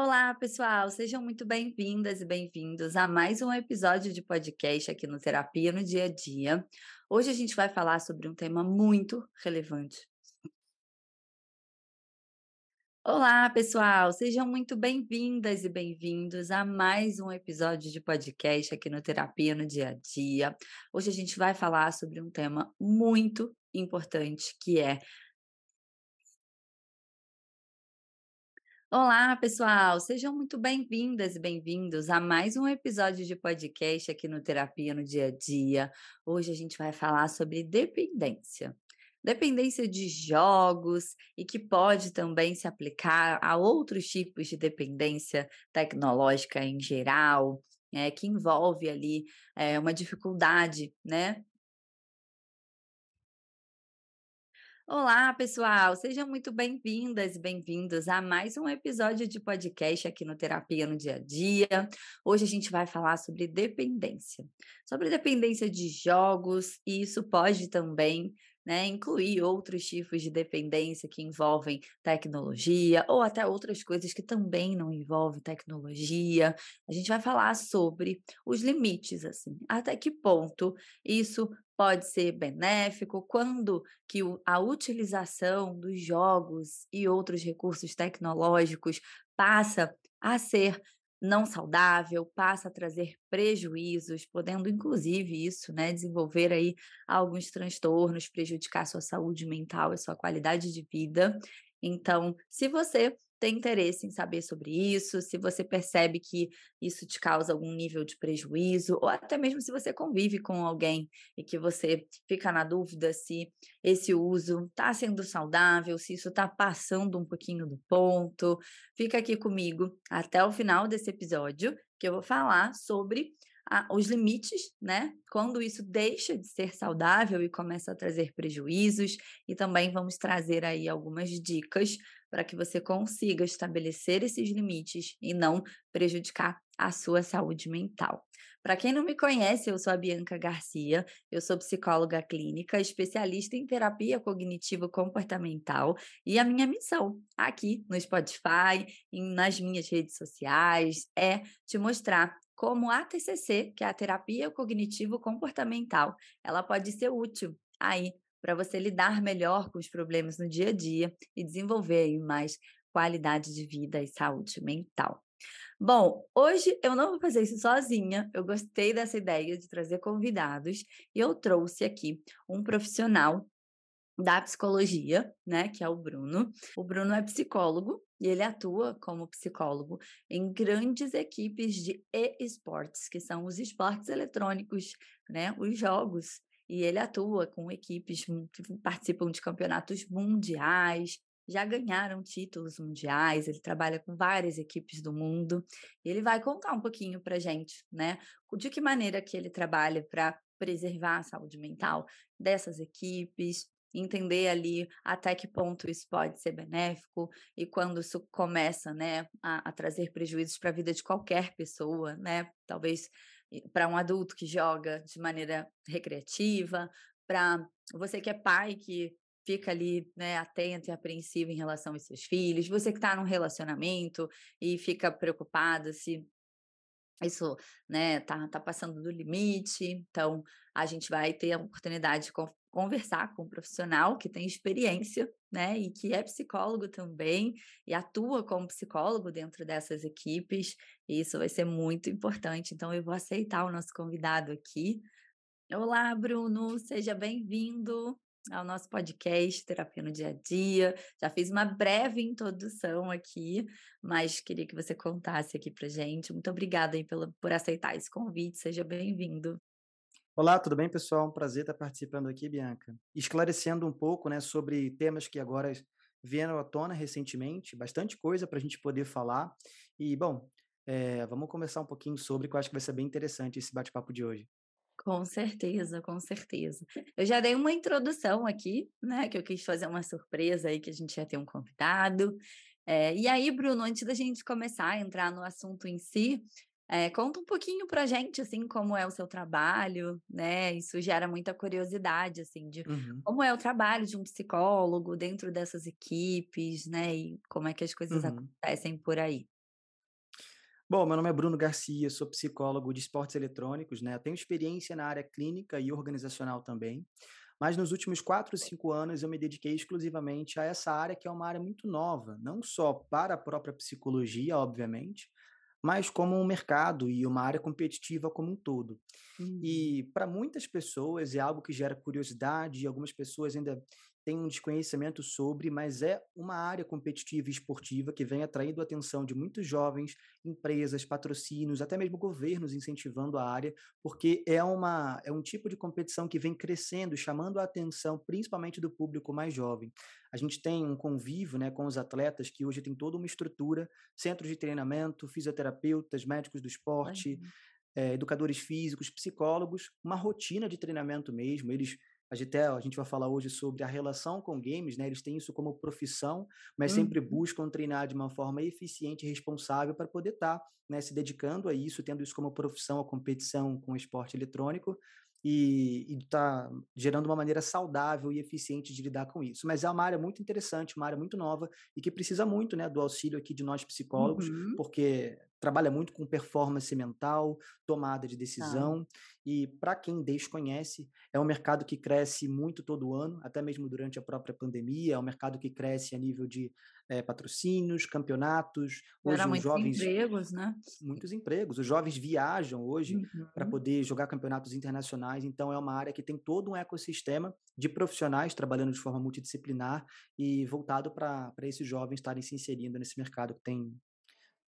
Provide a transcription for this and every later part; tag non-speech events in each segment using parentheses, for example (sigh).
Olá, pessoal, sejam muito bem-vindas e bem-vindos a mais um episódio de podcast aqui no Terapia no Dia a Dia. Hoje a gente vai falar sobre um tema muito relevante. Olá, pessoal, sejam muito bem-vindas e bem-vindos a mais um episódio de podcast aqui no Terapia no Dia a Dia. Hoje a gente vai falar sobre um tema muito importante que é Olá, pessoal! Sejam muito bem-vindas e bem-vindos a mais um episódio de podcast aqui no Terapia no Dia a Dia. Hoje a gente vai falar sobre dependência. Dependência de jogos e que pode também se aplicar a outros tipos de dependência tecnológica em geral, é, que envolve ali é, uma dificuldade, né, Olá, pessoal! Sejam muito bem-vindas e bem-vindos a mais um episódio de podcast aqui no Terapia no Dia a Dia. Hoje a gente vai falar sobre dependência, sobre dependência de jogos, e isso pode também né, incluir outros tipos de dependência que envolvem tecnologia ou até outras coisas que também não envolvem tecnologia. A gente vai falar sobre os limites, assim, até que ponto isso pode ser benéfico, quando que a utilização dos jogos e outros recursos tecnológicos passa a ser não saudável, passa a trazer prejuízos, podendo inclusive isso, né, desenvolver aí alguns transtornos, prejudicar sua saúde mental e sua qualidade de vida. Então, se você tem interesse em saber sobre isso, se você percebe que isso te causa algum nível de prejuízo, ou até mesmo se você convive com alguém e que você fica na dúvida se esse uso está sendo saudável, se isso está passando um pouquinho do ponto, fica aqui comigo até o final desse episódio, que eu vou falar sobre os limites, né? Quando isso deixa de ser saudável e começa a trazer prejuízos, e também vamos trazer aí algumas dicas para que você consiga estabelecer esses limites e não prejudicar a sua saúde mental. Para quem não me conhece, eu sou a Bianca Garcia, eu sou psicóloga clínica, especialista em terapia cognitivo comportamental e a minha missão aqui no Spotify e nas minhas redes sociais é te mostrar como a TCC, que é a terapia cognitivo comportamental, ela pode ser útil aí para você lidar melhor com os problemas no dia a dia e desenvolver mais qualidade de vida e saúde mental. Bom, hoje eu não vou fazer isso sozinha. Eu gostei dessa ideia de trazer convidados e eu trouxe aqui um profissional da psicologia, né, que é o Bruno. O Bruno é psicólogo e ele atua como psicólogo em grandes equipes de e-sports, que são os esportes eletrônicos, né, os jogos. E ele atua com equipes que participam de campeonatos mundiais, já ganharam títulos mundiais, ele trabalha com várias equipes do mundo. ele vai contar um pouquinho para gente, né, de que maneira que ele trabalha para preservar a saúde mental dessas equipes, entender ali até que ponto isso pode ser benéfico e quando isso começa, né, a, a trazer prejuízos para a vida de qualquer pessoa, né, talvez para um adulto que joga de maneira recreativa, para você que é pai que fica ali, né, atento e apreensivo em relação aos seus filhos, você que está num relacionamento e fica preocupado se isso, né, tá, tá passando do limite, então a gente vai ter a oportunidade de conversar com um profissional que tem experiência, né, e que é psicólogo também e atua como psicólogo dentro dessas equipes, e isso vai ser muito importante. Então eu vou aceitar o nosso convidado aqui. Olá, Bruno, seja bem-vindo ao nosso podcast Terapia no Dia a Dia. Já fiz uma breve introdução aqui, mas queria que você contasse aqui pra gente. Muito obrigada aí pela, por aceitar esse convite, seja bem-vindo. Olá, tudo bem, pessoal? Um prazer estar participando aqui, Bianca. Esclarecendo um pouco né, sobre temas que agora vieram à tona recentemente, bastante coisa para a gente poder falar. E, bom, é, vamos conversar um pouquinho sobre, que eu acho que vai ser bem interessante esse bate-papo de hoje. Com certeza, com certeza. Eu já dei uma introdução aqui, né? Que eu quis fazer uma surpresa aí que a gente ia ter um convidado. É, e aí, Bruno, antes da gente começar a entrar no assunto em si, é, conta um pouquinho pra gente, assim, como é o seu trabalho, né? Isso gera muita curiosidade, assim, de uhum. como é o trabalho de um psicólogo dentro dessas equipes, né? E como é que as coisas uhum. acontecem por aí. Bom, meu nome é Bruno Garcia, sou psicólogo de esportes eletrônicos, né? tenho experiência na área clínica e organizacional também, mas nos últimos quatro, cinco anos eu me dediquei exclusivamente a essa área que é uma área muito nova, não só para a própria psicologia, obviamente, mas como um mercado e uma área competitiva como um todo. Uhum. E para muitas pessoas é algo que gera curiosidade, e algumas pessoas ainda tem um desconhecimento sobre, mas é uma área competitiva e esportiva que vem atraindo a atenção de muitos jovens, empresas, patrocínios, até mesmo governos incentivando a área, porque é, uma, é um tipo de competição que vem crescendo, chamando a atenção principalmente do público mais jovem. A gente tem um convívio né, com os atletas que hoje tem toda uma estrutura, centros de treinamento, fisioterapeutas, médicos do esporte, é, educadores físicos, psicólogos, uma rotina de treinamento mesmo. Eles a gente, até, a gente vai falar hoje sobre a relação com games, né? Eles têm isso como profissão, mas uhum. sempre buscam treinar de uma forma eficiente e responsável para poder estar tá, né, se dedicando a isso, tendo isso como profissão, a competição com o esporte eletrônico e está gerando uma maneira saudável e eficiente de lidar com isso. Mas é uma área muito interessante, uma área muito nova e que precisa muito né, do auxílio aqui de nós psicólogos, uhum. porque trabalha muito com performance mental, tomada de decisão. Ah. E para quem desconhece, é um mercado que cresce muito todo ano, até mesmo durante a própria pandemia. É um mercado que cresce a nível de é, patrocínios, campeonatos. Hoje Era os jovens empregos, né? Muitos empregos. Os jovens viajam hoje uhum. para poder jogar campeonatos internacionais. Então é uma área que tem todo um ecossistema de profissionais trabalhando de forma multidisciplinar e voltado para esses jovens estarem se inserindo nesse mercado que tem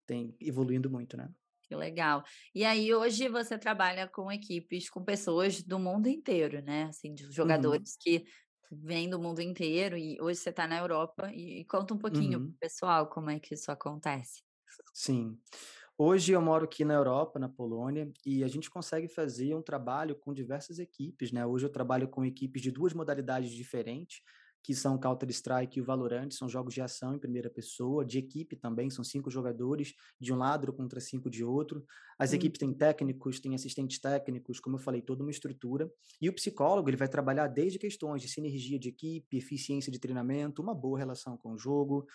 tem evoluindo muito, né? Que legal. E aí, hoje você trabalha com equipes, com pessoas do mundo inteiro, né? Assim, de jogadores uhum. que vêm do mundo inteiro e hoje você está na Europa e, e, conta um pouquinho uhum. pro pessoal como é que isso acontece. Sim. Hoje eu moro aqui na Europa, na Polônia, e a gente consegue fazer um trabalho com diversas equipes, né? Hoje eu trabalho com equipes de duas modalidades diferentes, que são Counter-Strike e o Valorant, são jogos de ação em primeira pessoa, de equipe também, são cinco jogadores, de um lado contra cinco de outro. As hum. equipes têm técnicos, têm assistentes técnicos, como eu falei, toda uma estrutura. E o psicólogo, ele vai trabalhar desde questões de sinergia de equipe, eficiência de treinamento, uma boa relação com o jogo,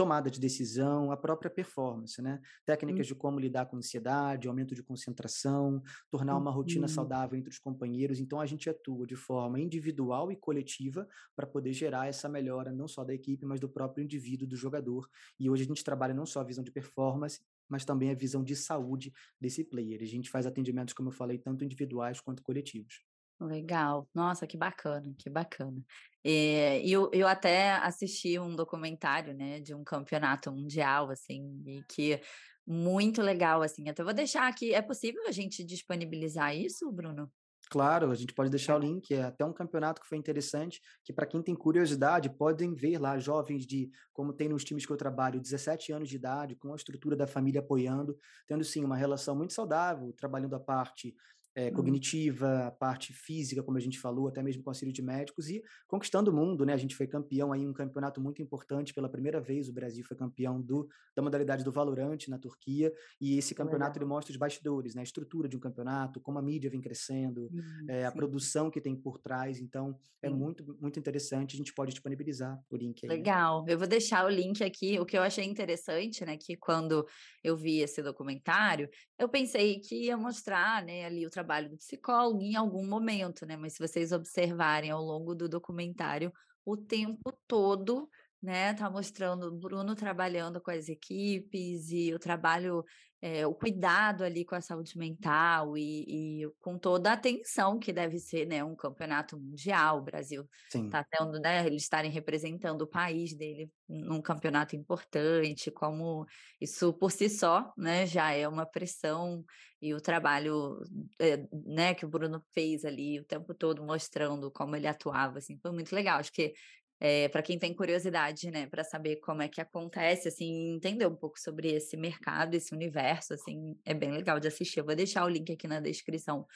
tomada de decisão, a própria performance, né? Técnicas de como lidar com ansiedade, aumento de concentração, tornar uma rotina saudável entre os companheiros. Então a gente atua de forma individual e coletiva para poder gerar essa melhora não só da equipe, mas do próprio indivíduo, do jogador. E hoje a gente trabalha não só a visão de performance, mas também a visão de saúde desse player. A gente faz atendimentos, como eu falei, tanto individuais quanto coletivos. Legal. Nossa, que bacana, que bacana. Eh, e eu, eu até assisti um documentário, né, de um campeonato mundial, assim, e que muito legal, assim. Até vou deixar aqui. É possível a gente disponibilizar isso, Bruno? Claro, a gente pode deixar o link, é até um campeonato que foi interessante, que para quem tem curiosidade, podem ver lá jovens de, como tem nos times que eu trabalho, 17 anos de idade, com a estrutura da família apoiando, tendo sim uma relação muito saudável, trabalhando a parte é, cognitiva, a parte física, como a gente falou, até mesmo com auxílio de médicos, e conquistando o mundo, né? A gente foi campeão aí, um campeonato muito importante, pela primeira vez o Brasil foi campeão do, da modalidade do Valorante na Turquia, e esse campeonato ele mostra os bastidores, né? A estrutura de um campeonato, como a mídia vem crescendo, hum, é, a produção que tem por trás, então é sim. muito, muito interessante, a gente pode disponibilizar o link aí. Né? Legal, eu vou deixar o link aqui, o que eu achei interessante, né, que quando eu vi esse documentário, eu pensei que ia mostrar, né, ali o trabalho do psicólogo em algum momento, né? Mas se vocês observarem ao longo do documentário, o tempo todo né? Tá mostrando o Bruno trabalhando com as equipes e o trabalho, é, o cuidado ali com a saúde mental e, e, com toda a atenção que deve ser, né? Um campeonato mundial, o Brasil está tendo, né? Eles estarem representando o país dele num campeonato importante, como isso por si só, né? Já é uma pressão e o trabalho, é, né? Que o Bruno fez ali o tempo todo mostrando como ele atuava, assim, foi muito legal. Acho que é, eh, para quem tem curiosidade, né, para saber como é que acontece, assim, entender um pouco sobre esse mercado, esse universo, assim, é bem legal de assistir. Eu vou deixar o link aqui na descrição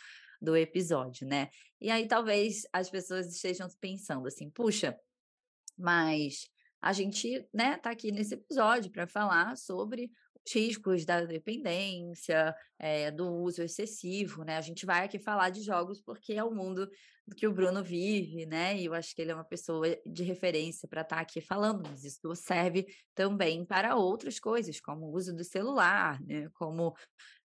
do episódio, né? E aí talvez as pessoas estejam pensando assim, puxa, mas a gente, né, tá aqui nesse episódio para falar sobre riscos da dependência, é, do uso excessivo, né? A gente vai aqui falar de jogos porque é o mundo que o Bruno vive, né? E eu acho que ele é uma pessoa de referência para estar tá aqui falando, mas isso serve também para outras coisas, como o uso do celular, né? Como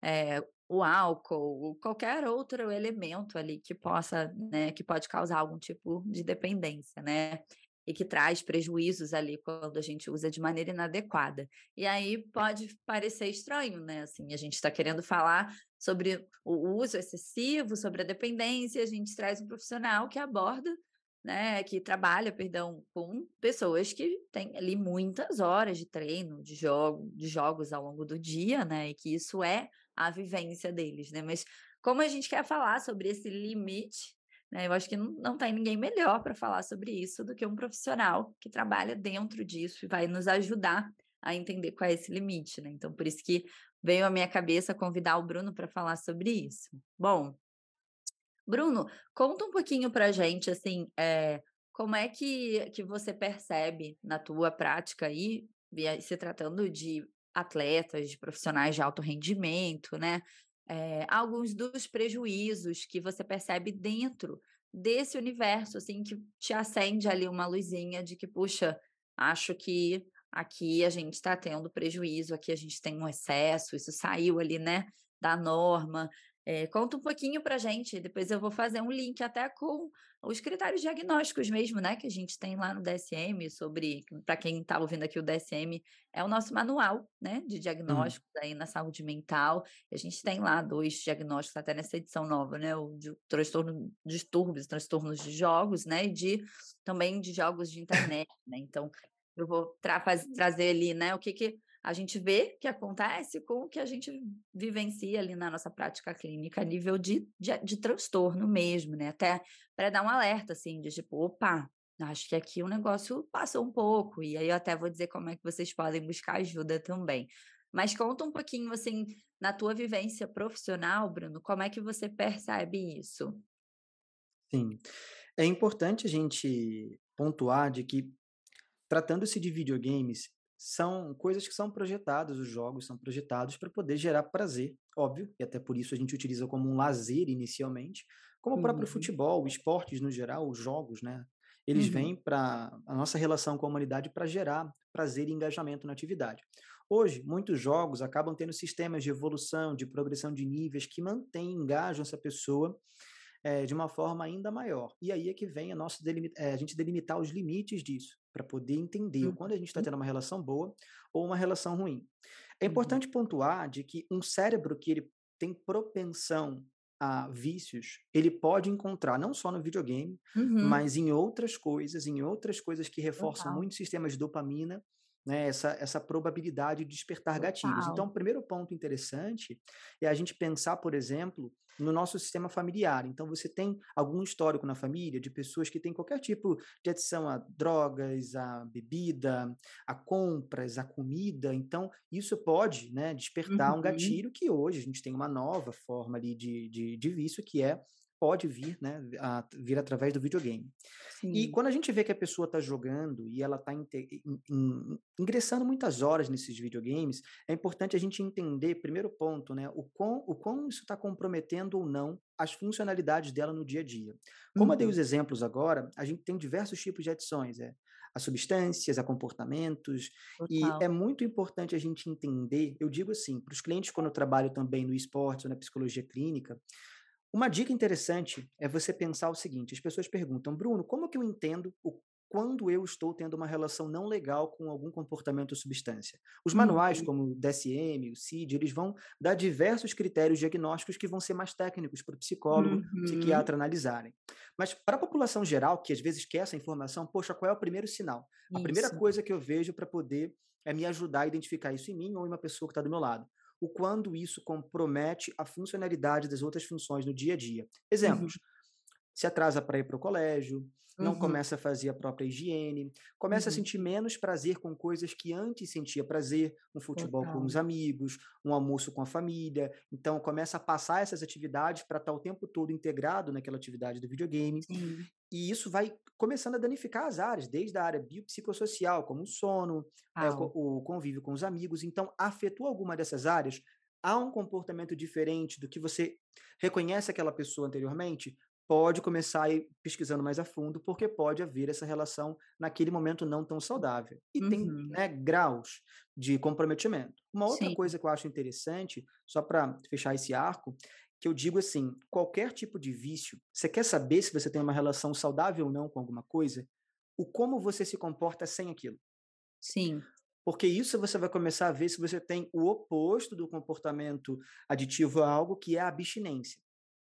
é, o álcool, qualquer outro elemento ali que possa, né, que pode causar algum tipo de dependência, né? E que traz prejuízos ali quando a gente usa de maneira inadequada. E aí pode parecer estranho, né? Assim, a gente está querendo falar sobre o uso excessivo, sobre a dependência, a gente traz um profissional que aborda, né, que trabalha, perdão, com pessoas que têm ali muitas horas de treino, de jogo, de jogos ao longo do dia, né? E que isso é a vivência deles, né? Mas como a gente quer falar sobre esse limite, né? Eu acho que não, tem ninguém melhor para falar sobre isso do que um profissional que trabalha dentro disso e vai nos ajudar a entender qual é esse limite, né? Então, por isso que veio à minha cabeça convidar o Bruno para falar sobre isso. Bom, Bruno, conta um pouquinho para a gente, assim, é, como é que, que você percebe na tua prática aí, se tratando de atletas, de profissionais de alto rendimento, né? É, alguns dos prejuízos que você percebe dentro desse universo, assim, que te acende ali uma luzinha de que, puxa, acho que aqui a gente está tendo prejuízo, aqui a gente tem um excesso, isso saiu ali, né, da norma. É, conta um pouquinho para gente, depois eu vou fazer um link até com os critérios diagnósticos mesmo, né, que a gente tem lá no DSM sobre, para quem está ouvindo aqui o DSM, é o nosso manual, né, de diagnósticos uhum. aí na saúde mental. A gente tem lá dois diagnósticos até nessa edição nova, né, o de transtorno distúrbios, transtornos de jogos, né, e de também de jogos de internet, né. Então, eu vou tra trazer ali, né, o que que a gente vê que acontece com o que a gente vivencia ali na nossa prática clínica a nível de, de, de transtorno mesmo, né? Até para dar um alerta, assim, de tipo, opa, acho que aqui o negócio passou um pouco, e aí eu até vou dizer como é que vocês podem buscar ajuda também. Mas conta um pouquinho, assim, na tua vivência profissional, Bruno, como é que você percebe isso? Sim, é importante a gente pontuar de que, tratando-se de videogames, são coisas que são projetadas, os jogos são projetados para poder gerar prazer, óbvio, e até por isso a gente utiliza como um lazer inicialmente, como o próprio uhum. futebol, esportes no geral, os jogos, né? Eles uhum. vêm para a nossa relação com a humanidade para gerar prazer e engajamento na atividade. Hoje, muitos jogos acabam tendo sistemas de evolução, de progressão de níveis que mantêm, engajam essa pessoa é, de uma forma ainda maior. E aí é que vem a, nossa é, a gente delimitar os limites disso para poder entender quando a gente está uhum. tendo uma relação boa ou uma relação ruim. É uhum. importante uhum. pontuar de que um cérebro que ele tem propensão a vícios, ele pode encontrar não só no videogame, uhum. mas em outras coisas, em outras coisas que reforçam Total. muito o sistema de dopamina né, essa, essa probabilidade de despertar Total. gatilhos. Então, o primeiro ponto interessante é a gente pensar, por exemplo, no nosso sistema familiar. Então, você tem algum histórico na família de pessoas que têm qualquer tipo de adição a drogas, a bebida, a compras, a comida. Então, isso pode né, despertar uhum. um gatilho que hoje a gente tem uma nova forma ali de, de, de vício, que é pode vir, né, a, vir através do videogame. Sim. E quando a gente vê que a pessoa está jogando e ela está ingressando muitas horas nesses videogames, é importante a gente entender, primeiro ponto, né, o quão, o quão isso está comprometendo ou não as funcionalidades dela no dia a dia. Como uhum. eu dei os uhum. exemplos agora, a gente tem diversos tipos de adições, é, a substâncias, a comportamentos, Total. e é muito importante a gente entender, eu digo assim, para os clientes quando eu trabalho também no esporte ou na psicologia clínica, uma dica interessante é você pensar o seguinte: as pessoas perguntam, Bruno, como que eu entendo o quando eu estou tendo uma relação não legal com algum comportamento ou substância. Os manuais, uhum. como o DSM, o CID, eles vão dar diversos critérios diagnósticos que vão ser mais técnicos para o psicólogo, uhum. psiquiatra analisarem. Mas para a população geral, que às vezes quer essa informação, poxa, qual é o primeiro sinal? A primeira coisa que eu vejo para poder é me ajudar a identificar isso em mim ou em uma pessoa que está do meu lado o quando isso compromete a funcionalidade das outras funções no dia a dia. Exemplos: uhum. se atrasa para ir para o colégio, não uhum. começa a fazer a própria higiene, começa uhum. a sentir menos prazer com coisas que antes sentia prazer, um futebol Total. com os amigos, um almoço com a família. Então começa a passar essas atividades para estar tá o tempo todo integrado naquela atividade do videogame. Sim. E isso vai começando a danificar as áreas, desde a área biopsicossocial, como o sono, é, o, o convívio com os amigos. Então, afetou alguma dessas áreas? Há um comportamento diferente do que você reconhece aquela pessoa anteriormente? Pode começar a ir pesquisando mais a fundo, porque pode haver essa relação naquele momento não tão saudável. E uhum. tem né, graus de comprometimento. Uma outra Sim. coisa que eu acho interessante, só para fechar esse arco, que eu digo assim, qualquer tipo de vício, você quer saber se você tem uma relação saudável ou não com alguma coisa? O como você se comporta sem aquilo. Sim. Porque isso você vai começar a ver se você tem o oposto do comportamento aditivo a algo, que é a abstinência.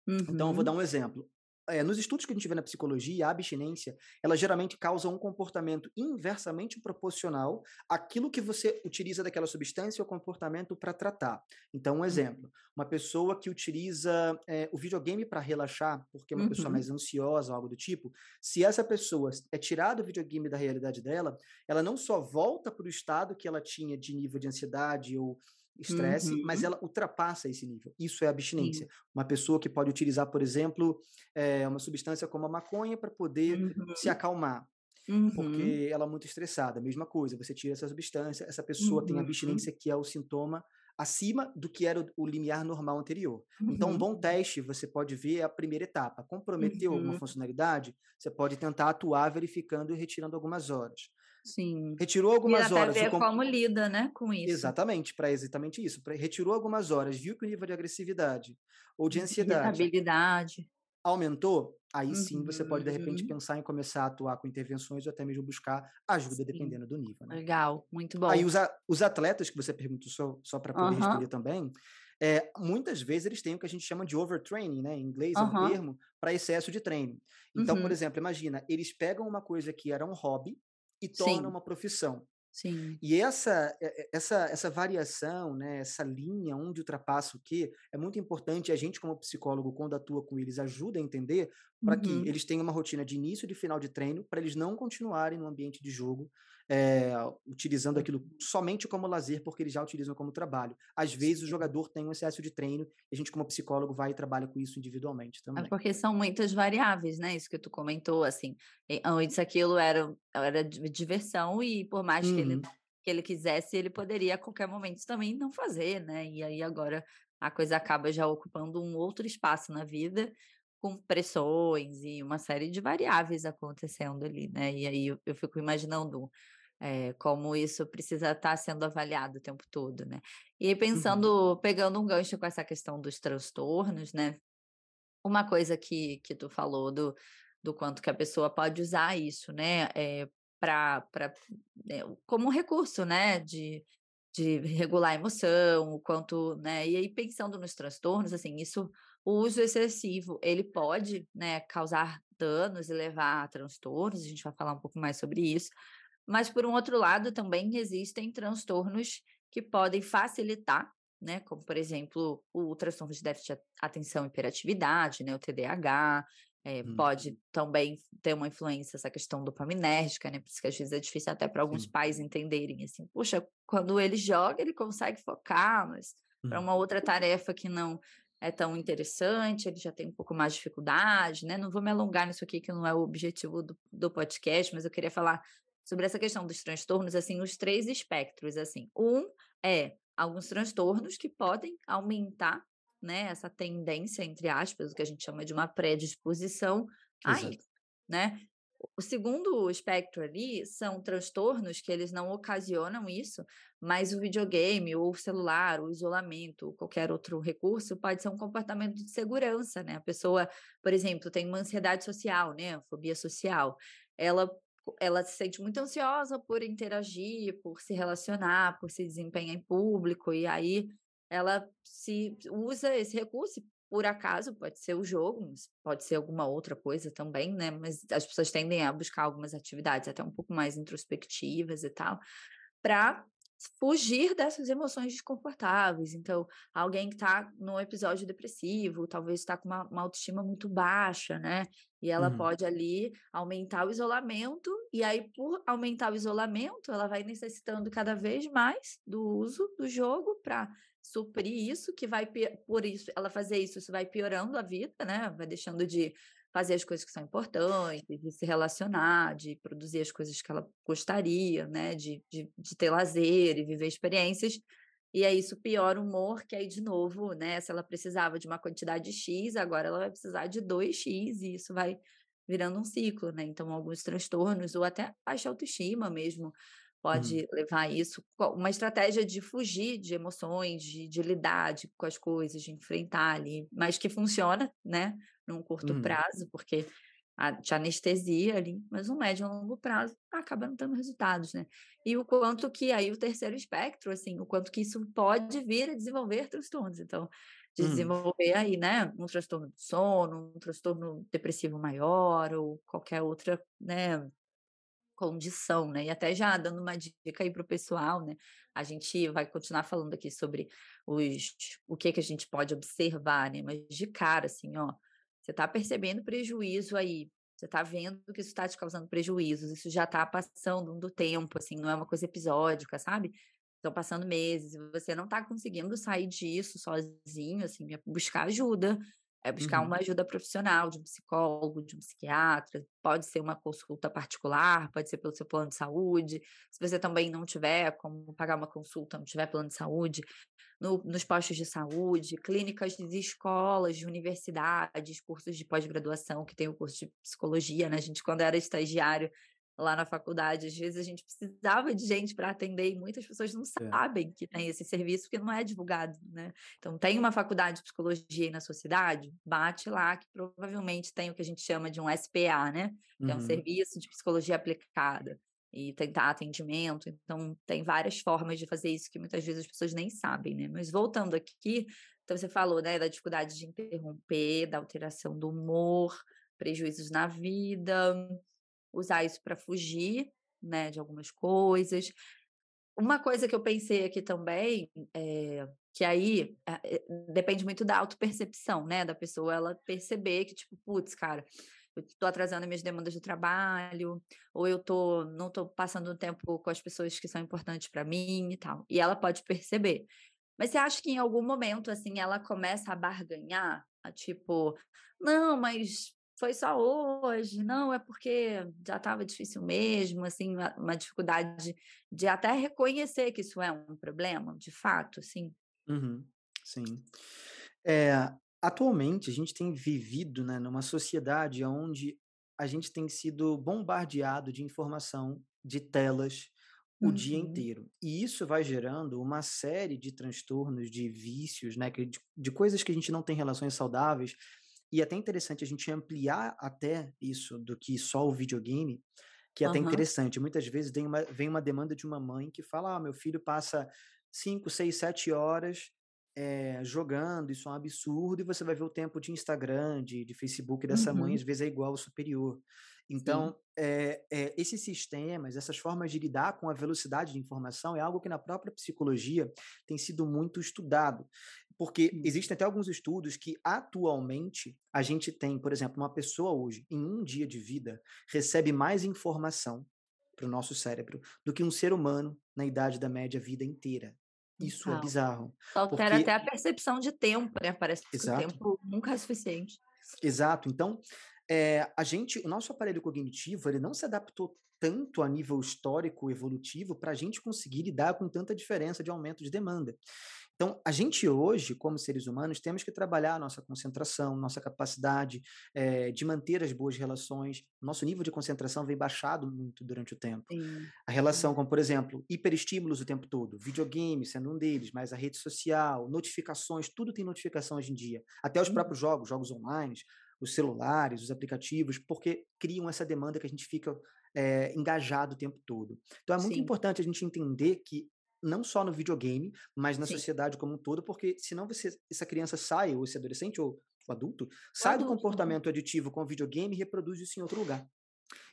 Uhum. Então, eu vou dar uhum. um exemplo é, nos estudos que a gente vê na psicologia, a abstinência, ela geralmente causa um comportamento inversamente proporcional àquilo que você utiliza daquela substância ou comportamento para tratar. Então, um uhum. exemplo, uma pessoa que utiliza é, o videogame para relaxar, porque é uma uhum. pessoa mais ansiosa, algo do tipo, se essa pessoa é tirada o videogame da realidade dela, ela não só volta para o estado que ela tinha de nível de ansiedade ou estresse, uhum. mas ela ultrapassa esse nível. Isso é abstinência. Sim. Uma pessoa que pode utilizar, por exemplo, é, uma substância como a maconha para poder uhum. se acalmar. Uhum. Porque ela é muito estressada. Mesma coisa, você tira essa substância, essa pessoa tem uhum. abstinência, que é o sintoma acima do que era o, limiar normal anterior. Então, um bom uhum. teste, você pode ver a primeira etapa. Comprometeu alguma uhum. funcionalidade, você pode tentar atuar verificando e retirando algumas horas. Sim. Retirou algumas e horas. Ver comp... como lida, né, com isso. Exatamente, para exatamente isso. Pra... Retirou algumas horas, viu que o nível de agressividade ou de ansiedade. Aumentou, aí uhum. sim você pode, de repente, uhum. pensar em começar a atuar com intervenções ou até mesmo buscar ajuda, sim. dependendo do nível. Né? Legal, muito bom. Aí os, a... os atletas que você perguntou só, só para poder uhum. responder também, é, muitas vezes eles têm o que a gente chama de overtraining, né? Em inglês é um termo para excesso de treino. Então, por uhum. exemplo, imagina, eles pegam uma coisa que era um hobby, e torna Sim. uma profissão. Sim. E essa, essa, essa variação, né, essa linha onde ultrapassa o quê, é muito importante a gente, como psicólogo, quando atua com eles, ajuda a entender para uhum. que eles tenham uma rotina de início e de final de treino, para eles não continuarem no ambiente de jogo é, utilizando aquilo somente como lazer, porque eles já utilizam como trabalho. Às vezes o jogador tem um excesso de treino e a gente, como psicólogo, vai e trabalha com isso individualmente também. É porque são muitas variáveis, né? Isso que tu comentou, assim. Antes aquilo era, era diversão e por mais que, ele, uhum. que ele quisesse, ele poderia a qualquer momento também não fazer, né? E aí agora a coisa acaba já ocupando um outro espaço na vida com pressões e uma série de variáveis acontecendo ali, né? E aí eu, eu fico imaginando é, como isso precisa estar sendo avaliado o tempo todo, né? E aí, uhum. pensando, uhum. pegando um gancho com essa questão dos transtornos, né? Uma coisa que, que tu falou do, do quanto que a pessoa pode usar isso, né? É, para né, como um recurso, né? De, de regular a emoção, o quanto, né? E aí, pensando nos transtornos, assim, isso, o uso excessivo, ele pode, né, causar danos e levar a transtornos, a gente vai falar um pouco mais sobre isso, mas, por um outro lado, também existem transtornos que podem facilitar, né? Como, por exemplo, o transtorno de déficit de atenção e hiperatividade, né? O TDAH. É, hum. Pode também ter uma influência essa questão dopaminérgica, né? Por isso que às vezes é difícil até para alguns Sim. pais entenderem assim, puxa, quando ele joga, ele consegue focar, mas hum. para uma outra tarefa que não é tão interessante, ele já tem um pouco mais de dificuldade, né? Não vou me alongar nisso aqui, que não é o objetivo do, do podcast, mas eu queria falar sobre essa questão dos transtornos, assim, os três espectros, assim. Um é alguns transtornos que podem aumentar, né, essa tendência, entre aspas, o que a gente chama de uma predisposição a isso, né? O segundo espectro ali são transtornos que eles não ocasionam isso, mas o videogame, ou o celular, o isolamento, ou qualquer outro recurso pode ser um comportamento de segurança, né? A pessoa, por exemplo, tem uma ansiedade social, né? Fobia social. Ela ela se sente muito ansiosa por interagir, por se relacionar, por se desempenhar em público, e aí ela se usa esse recurso, por acaso, pode ser o jogo, pode ser alguma outra coisa também, né? Mas as pessoas tendem a buscar algumas atividades até um pouco mais introspectivas e tal, para fugir dessas emoções desconfortáveis. Então, alguém que está num episódio depressivo, talvez está com uma, uma, autoestima muito baixa, né? E ela uhum. pode ali aumentar o isolamento, e aí, por aumentar o isolamento, ela vai necessitando cada vez mais do uso do jogo para suprir isso, que vai, por isso, ela fazer isso, isso vai piorando a vida, né? Vai deixando de fazer as coisas que são importantes, de se relacionar, de produzir as coisas que ela gostaria, né? De, de, de ter lazer e viver experiências. E aí isso piora o humor, que aí, de novo, né? Se ela precisava de uma quantidade X, agora ela vai precisar de 2X, e isso vai virando um ciclo, né? Então, alguns transtornos, ou até baixa autoestima mesmo, uhum. pode levar a isso. Uma estratégia de fugir de emoções, de, de lidar de, com as coisas, de enfrentar ali, mas que funciona, né? Num curto uhum. prazo, porque a, te anestesia ali, mas no médio e longo prazo acaba não tendo resultados, né? E o quanto que aí o terceiro espectro, assim, o quanto que isso pode vir a desenvolver transtornos. Então, de desenvolver aí, né, um transtorno do sono, um transtorno depressivo maior ou qualquer outra, né, condição, né? E até já dando uma dica aí para o pessoal, né? A gente vai continuar falando aqui sobre os, o que que a gente pode observar, né? Mas de cara, assim, ó, você está percebendo prejuízo aí, você está vendo que isso está te causando prejuízos, isso já está passando do tempo, assim, não é uma coisa episódica, sabe? Estão passando meses e você não está conseguindo sair disso sozinho, assim, buscar ajuda, é buscar uhum. uma ajuda profissional, de um psicólogo, de um psiquiatra, pode ser uma consulta particular, pode ser pelo seu plano de saúde. Se você também não tiver como pagar uma consulta, não tiver plano de saúde, no, nos postos de saúde, clínicas de escolas, de universidades, cursos de pós-graduação, que tem o curso de psicologia, né? A gente, quando era estagiário, lá na faculdade. Às vezes a gente precisava de gente para atender e muitas pessoas não é. sabem é. que tem esse serviço porque não é divulgado, né? Então, tem uma faculdade de psicologia aí na sua cidade? Bate lá que provavelmente tem o que a gente chama de um SPA, né? Que uhum. é um serviço de psicologia aplicada e tentar atendimento. Então, tem várias formas de fazer isso que muitas vezes as pessoas nem sabem, né? Mas voltando aqui, então você falou, né, da dificuldade de interromper, da alteração do humor, prejuízos na vida, usar isso para fugir, né, de algumas coisas. Uma coisa que eu pensei aqui também, é, que aí é, depende muito da autopercepção, né, da pessoa, ela perceber que, tipo, putz, cara, eu estou atrasando minhas demandas do trabalho, ou eu tô, não estou passando tempo com as pessoas que são importantes para mim e tal. E ela pode perceber. Mas você acha que em algum momento, assim, ela começa a barganhar? A, tipo, não, mas foi só hoje, não, é porque já estava difícil mesmo, assim, uma, uma, dificuldade de até reconhecer que isso é um problema, de fato, assim. Uhum, sim. É, atualmente, a gente tem vivido né, numa sociedade onde a gente tem sido bombardeado de informação, de telas, o uhum. dia inteiro. E isso vai gerando uma série de transtornos, de vícios, né, de, de coisas que a gente não tem relações saudáveis, e é até interessante a gente ampliar até isso do que só o videogame, que é até interessante. Muitas vezes vem uma, vem uma demanda de uma mãe que fala: ah, meu filho passa 5, 6, 7 horas é, jogando, isso é um absurdo, e você vai ver o tempo de Instagram, de, de Facebook dessa uhum. mãe, às vezes é igual ao superior. Então, é, é, esses sistemas, essas formas de lidar com a velocidade de informação é algo que na própria psicologia tem sido muito estudado. Porque existem até alguns estudos que atualmente a gente tem, por exemplo, uma pessoa hoje, em um dia de vida, recebe mais informação para o nosso cérebro do que um ser humano na idade da média vida inteira. Isso é bizarro. Altera porque... até a percepção de tempo, né? Parece que Exato. o tempo nunca é suficiente. Exato. Então, é, a gente, o nosso aparelho cognitivo, ele não se adaptou tanto a nível histórico evolutivo para a gente conseguir lidar com tanta diferença de aumento de demanda. Então, a gente hoje, como seres humanos, temos que trabalhar a nossa concentração, nossa capacidade é, de manter as boas relações. Nosso nível de concentração vem baixado muito durante o tempo. Sim. A relação com, por exemplo, hiperestímulos o tempo todo, videogame sendo um deles, mas a rede social, notificações, tudo tem notificação hoje em dia. Até os Sim. próprios jogos, jogos online, os celulares, os aplicativos, porque criam essa demanda que a gente fica é, engajado o tempo todo. Então é muito Sim. importante a gente entender que não só no videogame, mas na Sim. sociedade como um todo, porque senão você, essa criança sai, ou esse adolescente, ou o adulto, sai adulto, do né? comportamento né? aditivo com o videogame e reproduz isso em outro lugar.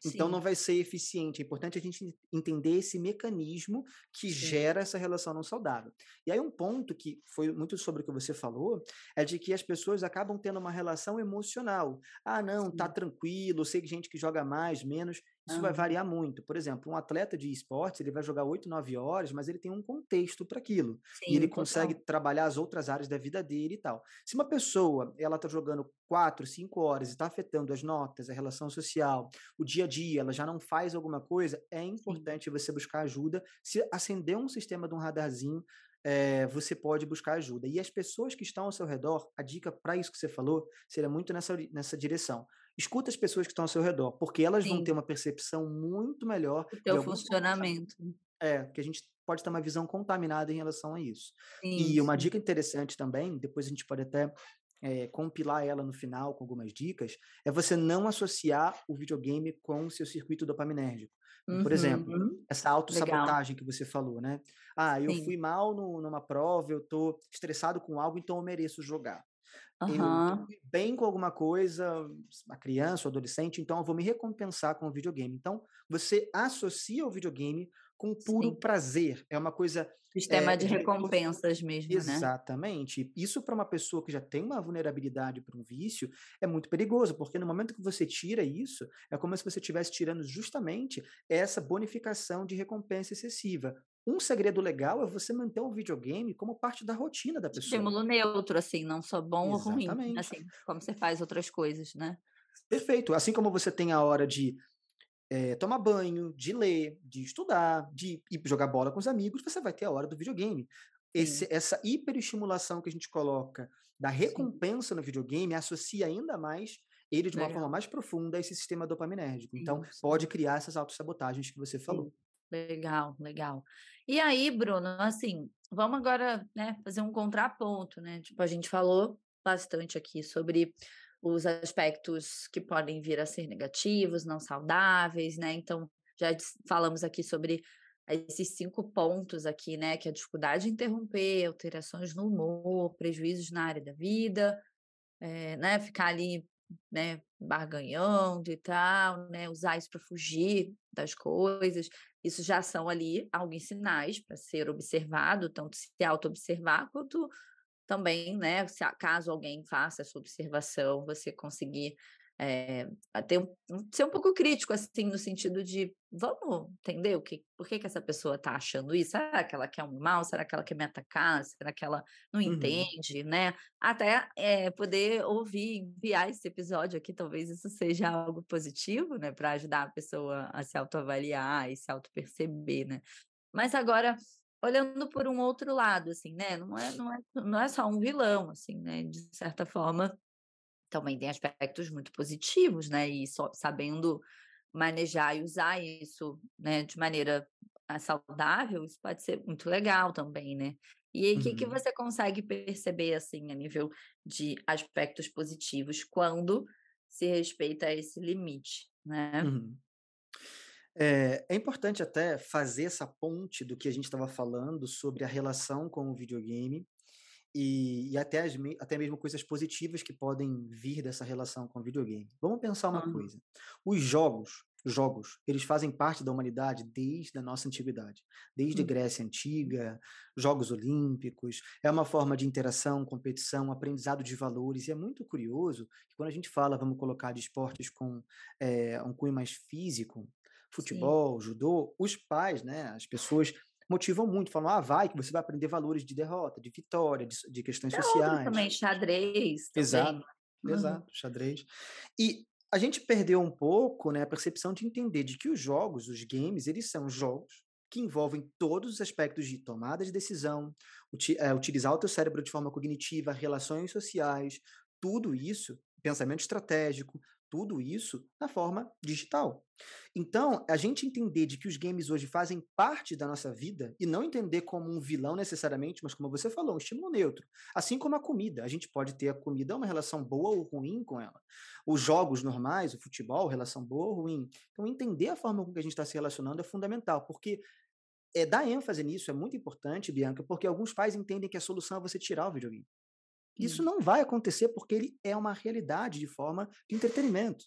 Então Sim. não vai ser eficiente. É importante a gente entender esse mecanismo que Sim. gera essa relação não saudável. E aí um ponto que foi muito sobre o que você falou é de que as pessoas acabam tendo uma relação emocional. Ah, não, tá Sim. tá tranquilo, sei que gente que joga mais, menos. Isso vai variar muito. Por exemplo, um atleta de esportes, ele vai jogar 8, 9 horas, mas ele tem um contexto para aquilo. e ele consegue trabalhar as outras áreas da vida dele e tal. Se uma pessoa, ela está jogando 4, 5 horas e está afetando as notas, a relação social, o dia a dia, ela já não faz alguma coisa, é importante Sim. você buscar ajuda. Se acender um sistema de um radarzinho, é, você pode buscar ajuda. E as pessoas que estão ao seu redor, a dica para isso que você falou, seria muito nessa, nessa direção. Escuta as pessoas que estão ao seu redor, porque elas Sim. vão ter uma percepção muito melhor. Do teu funcionamento. É, que a gente pode ter uma visão contaminada em relação a isso. Sim, e uma dica interessante também, depois a gente pode até é, compilar ela no final com algumas dicas, é você não associar o videogame com o seu circuito dopaminérgico. Uhum, Por exemplo, uhum. essa autossabotagem que você falou, né? Ah, eu Sim. fui mal no, numa prova, eu tô estressado com algo, então eu mereço jogar. Uhum. Eu bem com alguma coisa, a criança, o adolescente, então eu vou me recompensar com o videogame. Então, você associa o videogame com puro Sim. prazer. É uma coisa. Sistema é, de recompensas mesmo, Exatamente. né? Exatamente. Isso para uma pessoa que já tem uma vulnerabilidade para um vício é muito perigoso, porque no momento que você tira isso, é como se você estivesse tirando justamente essa bonificação de recompensa excessiva. Um segredo legal é você manter o videogame como parte da rotina da pessoa. Estímulo neutro, assim, não só bom Exatamente. ou ruim. Assim, como você faz outras coisas, né? Perfeito. Assim como você tem a hora de é, tomar banho, de ler, de estudar, de ir jogar bola com os amigos, você vai ter a hora do videogame. Esse, essa hiperestimulação que a gente coloca da recompensa Sim. no videogame associa ainda mais ele de uma Legal. forma mais profunda a esse sistema dopaminérgico. Então, Isso. pode criar essas autossabotagens que você falou. Legal, legal. E aí, Bruno, assim, vamos agora né, fazer um contraponto, né? Tipo, a gente falou bastante aqui sobre os aspectos que podem vir a ser negativos, não saudáveis, né? Então, já falamos aqui sobre esses cinco pontos aqui, né? Que é a dificuldade de interromper, alterações no humor, prejuízos na área da vida, é, né? Ficar ali, né? Barganhando e tal, né? Usar isso para fugir das coisas. Isso já são ali alguns sinais para ser observado, tanto se auto-observar quanto também, né, se caso alguém faça essa observação, você conseguir é, ter um, ser um pouco crítico, assim, no sentido de vamos entender o que, por que, que essa pessoa está achando isso? Será que ela quer um mal? Será que ela quer me atacar? Será que ela não uhum. entende, né? Até é, poder ouvir, enviar esse episódio aqui, talvez isso seja algo positivo, né? Para ajudar a pessoa a se autoavaliar e se auto-perceber, né? Mas agora, olhando por um outro lado, assim, né? Não é, não é, não é só um vilão, assim, né? De certa forma, também tem aspectos muito positivos, né? E só sabendo manejar e usar isso, né, de maneira saudável, isso pode ser muito legal também, né? E aí, o uhum. que, que uhum. você consegue perceber, assim, a nível de aspectos positivos, quando se respeita esse limite, né? Uhum. É, é, importante até fazer essa ponte do que a gente estava falando sobre a relação com o videogame e, e até, as, até mesmo coisas positivas que podem vir dessa relação com o videogame. Vamos pensar uma coisa: os jogos, jogos, eles fazem parte da humanidade desde a nossa antiguidade, desde a hum. Grécia Antiga, Jogos Olímpicos, é uma forma de interação, competição, aprendizado de valores, e é muito curioso que quando a gente fala, vamos colocar, de esportes com é, um cunho mais físico, futebol, Sim. judô, os pais, né, as pessoas motivam muito, falam, ah, vai, que você vai aprender valores de derrota, de vitória, de, de questões é sociais. também, xadrez. Também. Exato, uhum. exato, xadrez. E a gente perdeu um pouco né, a percepção de entender de que os jogos, os games, eles são jogos que envolvem todos os aspectos de tomada de decisão, é, utilizar o teu cérebro de forma cognitiva, relações sociais, tudo isso, pensamento estratégico, tudo isso na forma digital. Então, a gente entender de que os games hoje fazem parte da nossa vida e não entender como um vilão necessariamente, mas como você falou, um estímulo neutro. Assim como a comida. A gente pode ter a comida uma relação boa ou ruim com ela. Os jogos normais, o futebol, relação boa ou ruim. Então, entender a forma com que a gente está se relacionando é fundamental, porque é, dar ênfase nisso é muito importante, Bianca, porque alguns pais entendem que a solução é você tirar o videogame. Isso não vai acontecer porque ele é uma realidade de forma de entretenimento.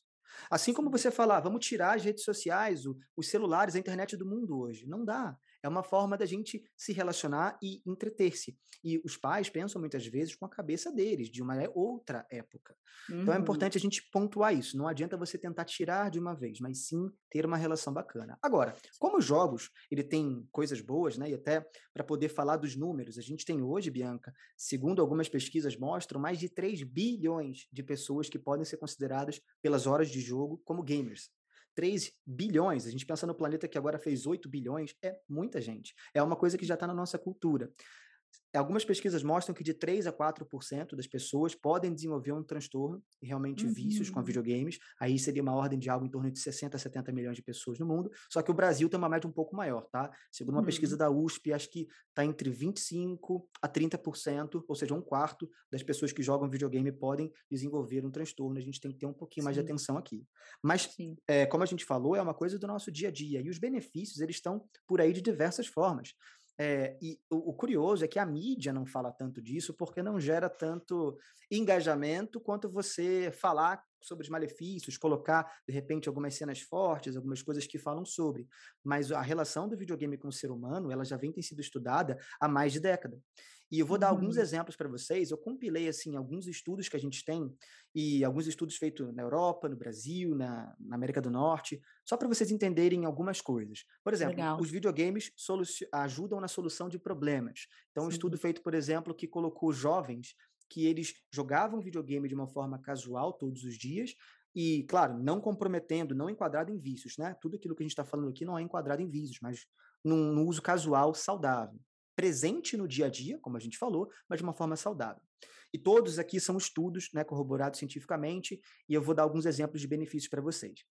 Assim como você falar, vamos tirar as redes sociais, o, os celulares, a internet do mundo hoje. Não dá. É uma forma da gente se relacionar e entreter-se. E os pais pensam muitas vezes com a cabeça deles, de uma outra época. Uhum. Então é uhum. importante a gente pontuar isso. Não adianta você tentar tirar de uma vez, mas sim ter uma relação bacana. Agora, como os jogos, ele tem coisas boas, né? E até para poder falar dos números, a gente tem hoje, Bianca, segundo algumas pesquisas mostram, mais de 3 bilhões de pessoas que podem ser consideradas pelas horas de jogo como gamers. 3 bilhões, a gente pensa no planeta que agora fez 8 bilhões, é muita gente. É uma coisa que já está na nossa cultura. Algumas pesquisas mostram que de 3 a 4% das pessoas podem desenvolver um transtorno e realmente uhum. vícios com uhum. videogames. Aí seria uma ordem de algo em torno de 60 a 70 milhões de pessoas no mundo. Só que o Brasil tem uma média um pouco maior, tá? Segundo uma uhum. pesquisa da USP, acho que está entre 25 a 30%, ou seja, um quarto das pessoas que jogam videogame podem desenvolver um transtorno. A gente tem que ter um pouquinho Sim. mais de atenção aqui. Mas, é, como a gente falou, é uma coisa do nosso dia a dia. E os benefícios, eles estão por aí de diversas formas. É, e o, o, curioso é que a mídia não fala tanto disso porque não gera tanto engajamento quanto você falar sobre os malefícios, colocar, de repente, algumas cenas fortes, algumas coisas que falam sobre. Mas a relação do videogame com o ser humano, ela já vem ter sido estudada há mais de década. E eu vou dar alguns uhum. exemplos para vocês. Eu compilei assim alguns estudos que a gente tem e alguns estudos feitos na Europa, no Brasil, na, na América do Norte, só para vocês entenderem algumas coisas. Por exemplo, Legal. os videogames ajudam na solução de problemas. Então, Sim. um estudo feito, por exemplo, que colocou jovens que eles jogavam videogame de uma forma casual todos os dias e, claro, não comprometendo, não enquadrado em vícios, né? Tudo aquilo que a gente está falando aqui não é enquadrado em vícios, mas num, num uso casual saudável presente no dia a dia, como a gente falou, mas de uma forma saudável. E todos aqui são estudos né, corroborados cientificamente, e eu vou dar alguns exemplos de benefícios para vocês.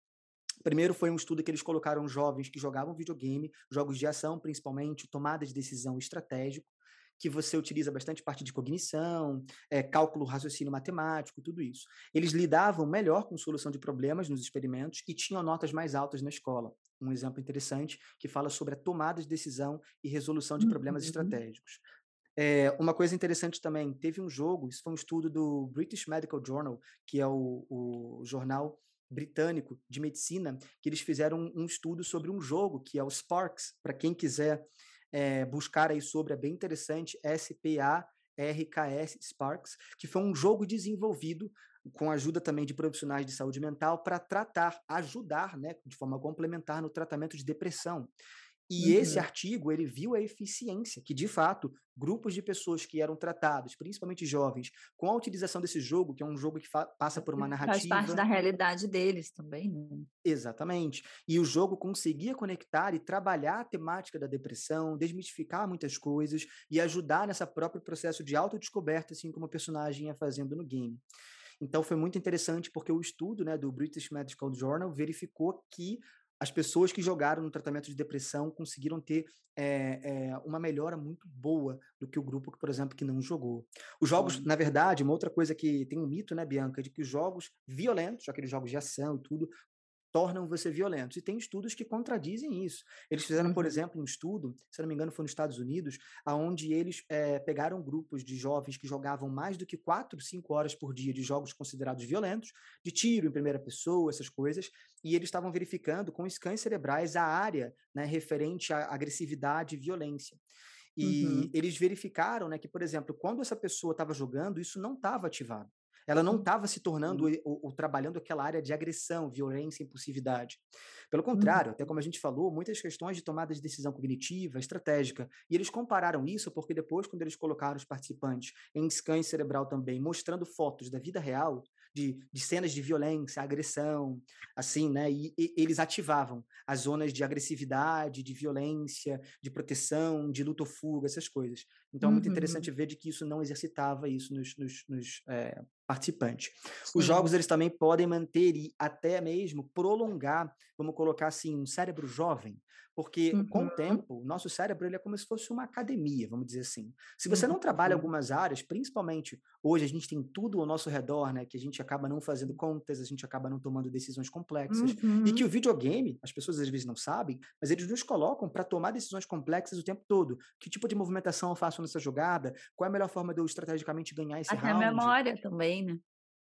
Primeiro foi um estudo que eles colocaram jovens que jogavam videogame, jogos de ação principalmente, tomada de decisão estratégico, que você utiliza bastante parte de cognição, é, cálculo, raciocínio matemático, tudo isso. Eles lidavam melhor com solução de problemas nos experimentos e tinham notas mais altas na escola. Um exemplo interessante que fala sobre a tomada de decisão e resolução de problemas uhum. estratégicos. É, uma coisa interessante também, teve um jogo, isso foi um estudo do British Medical Journal, que é o, o jornal britânico de medicina, que eles fizeram um, estudo sobre um jogo que é o Sparks, para quem quiser é, buscar aí sobre, é bem interessante, S-P-A-R-K-S, Sparks, que foi um jogo desenvolvido com a ajuda também de profissionais de saúde mental para tratar, ajudar, né, de forma complementar no tratamento de depressão. E uhum. esse artigo, ele viu a eficiência, que de fato, grupos de pessoas que eram tratados, principalmente jovens, com a utilização desse jogo, que é um jogo que passa por uma narrativa... Faz parte da realidade deles também, né? Exatamente. E o jogo conseguia conectar e trabalhar a temática da depressão, desmistificar muitas coisas e ajudar nessa próprio processo de autodescoberta, assim como o personagem ia fazendo no game. Então foi muito interessante porque o estudo né, do British Medical Journal verificou que as pessoas que jogaram no tratamento de depressão conseguiram ter é, é, uma melhora muito boa do que o grupo, por exemplo, que não jogou. Os jogos, Sim. na verdade, uma outra coisa que tem um mito, né, Bianca, de que os jogos violentos, aqueles jogos de ação e tudo, tornam você violento. E tem estudos que contradizem isso. Eles fizeram, por uhum. exemplo, um estudo, se não me engano, foi nos Estados Unidos, aonde eles é, pegaram grupos de jovens que jogavam mais do que 4, 5 horas por dia de jogos considerados violentos, de tiro em primeira pessoa, essas coisas, e eles estavam verificando com scans cerebrais a área né, referente à agressividade e violência. E uhum. eles verificaram né, que, por exemplo, quando essa pessoa estava jogando, isso não estava ativado. Ela não estava se tornando ou, ou, trabalhando aquela área de agressão, violência, impulsividade. Pelo contrário, até como a gente falou, muitas questões de tomada de decisão cognitiva, estratégica. E eles compararam isso porque depois, quando eles colocaram os participantes em scan cerebral também, mostrando fotos da vida real, de, de, cenas de violência, agressão, assim, né? E, e, eles ativavam as zonas de agressividade, de violência, de proteção, de luta ou fuga, essas coisas. Então é muito uhum. interessante ver de que isso não exercitava isso nos, nos, nos é, participantes. Sim. Os jogos eles também podem manter e até mesmo prolongar, vamos colocar assim, um cérebro jovem, porque uhum. com o uhum. tempo, o nosso cérebro ele é como se fosse uma academia, vamos dizer assim. Se você uhum. não trabalha algumas áreas, principalmente hoje a gente tem tudo ao nosso redor, né, que a gente acaba não fazendo contas, a gente acaba não tomando decisões complexas, uhum. e que o uhum. videogame, as pessoas às vezes não sabem, mas eles nos colocam para tomar decisões complexas o tempo todo. Que tipo de movimentação eu faço nessa jogada? Qual é a melhor forma de eu estrategicamente ganhar esse Até round? Até a memória também, né?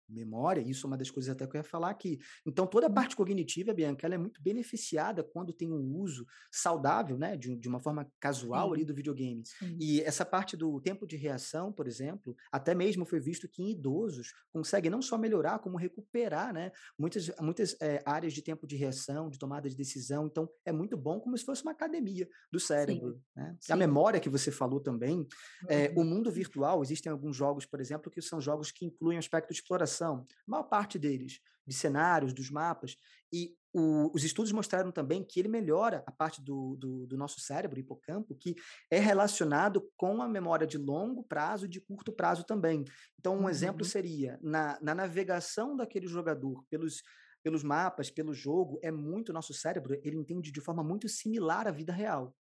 Memória, isso é uma das coisas até que eu ia falar aqui. Então, toda a parte cognitiva, Bianca, ela é muito beneficiada quando tem um uso saudável, né, de, de uma forma casual Sim. ali do videogame. Sim. E essa parte do tempo de reação, por exemplo, até mesmo foi visto que em idosos consegue não só melhorar, como recuperar, né, muitas, muitas é, áreas de tempo de reação, de tomada de decisão. Então, é muito bom como se fosse uma academia do cérebro. Né? A memória que você falou também, é, o uhum. mundo virtual, existem alguns jogos, por exemplo, que são jogos que incluem aspecto de exploração a maior parte deles, de cenários, dos mapas, e o, os estudos mostraram também que ele melhora a parte do, do, do, nosso cérebro, hipocampo, que é relacionado com a memória de longo prazo e de curto prazo também. Então, um uhum. exemplo seria, na, na navegação daquele jogador pelos pelos mapas, pelo jogo, é muito nosso cérebro, ele entende de forma muito similar à vida real.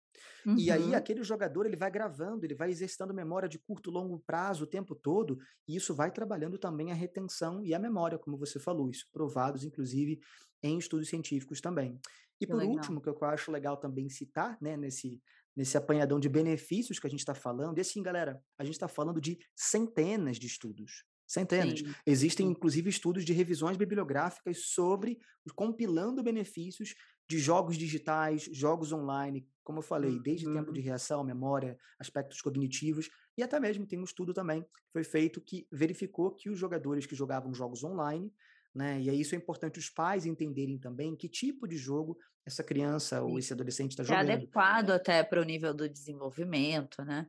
Uhum. E aí aquele jogador ele vai gravando, ele vai exercitando memória de curto, longo prazo o tempo todo, e isso vai trabalhando também a retenção e a memória, como você falou, isso provados inclusive em estudos científicos também. E que por legal. último, que eu acho legal também citar, né, nesse nesse apanhadão de benefícios que a gente está falando, e assim, galera, a gente está falando de centenas de estudos. Centenas. Sim. Existem, inclusive, estudos de revisões bibliográficas sobre compilando benefícios de jogos digitais, jogos online, como eu falei, desde uhum. tempo de reação, memória, aspectos cognitivos, e até mesmo tem um estudo também que foi feito que verificou que os jogadores que jogavam jogos online, né, e aí isso é importante os pais entenderem também que tipo de jogo essa criança ou esse adolescente está jogando. É adequado até para o nível do desenvolvimento, né?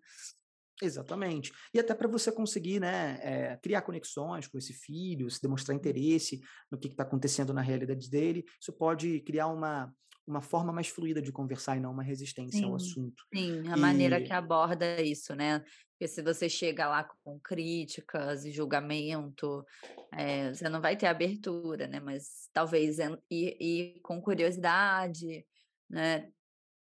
Exatamente. E até para você conseguir né, é, criar conexões com esse filho, se demonstrar uhum. interesse no que está acontecendo na realidade dele, isso pode criar uma, uma forma mais fluida de conversar e não uma resistência sim, ao assunto. Sim, a e... maneira que aborda isso, né? Porque se você chega lá com críticas e julgamento, é, você não vai ter abertura, né? Mas talvez ir, ir com curiosidade, né?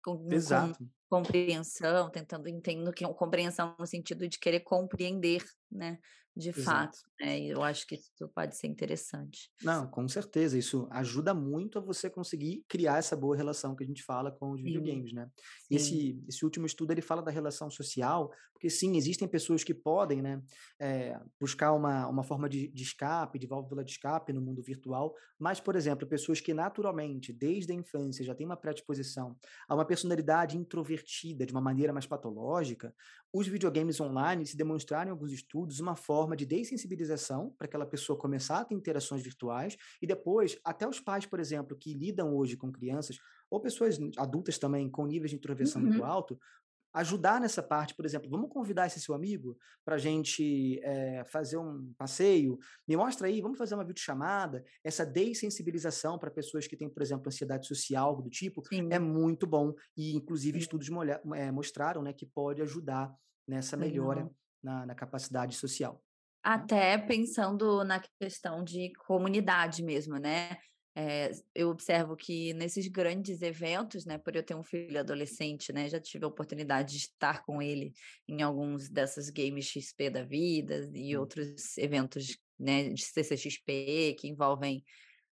Com, Exato. Com compreensão, tentando entender que é compreensão no sentido de querer compreender, né, de Exato. fato. Né? Eu acho que isso pode ser interessante. Não, com certeza. Isso ajuda muito a você conseguir criar essa boa relação que a gente fala com os sim. videogames, né? Sim. Esse, esse último estudo ele fala da relação social, porque sim, existem pessoas que podem, né, é, buscar uma, uma forma de, de escape, de válvula de escape no mundo virtual, mas, por exemplo, pessoas que naturalmente, desde a infância, já têm uma predisposição a uma personalidade introvertida de uma maneira mais patológica, os videogames online se demonstraram em alguns estudos uma forma de dessensibilização para aquela pessoa começar a ter interações virtuais e depois até os pais, por exemplo, que lidam hoje com crianças ou pessoas adultas também com níveis de introversão uhum. muito alto, ajudar nessa parte, por exemplo, vamos convidar esse seu amigo para a gente é, fazer um passeio, me mostra aí, vamos fazer uma videochamada, essa dessensibilização para pessoas que têm, por exemplo, ansiedade social, algo do tipo, é Sim. é muito bom e, inclusive, Sim. estudos é, mostraram né, que pode ajudar nessa melhora na, na, capacidade social. Né? Até pensando na questão de comunidade mesmo, né? É, eu observo que nesses grandes eventos, né, por eu ter um filho adolescente, né, já tive a oportunidade de estar com ele em alguns dessas games XP da vida e outros eventos, né, de CCXP que envolvem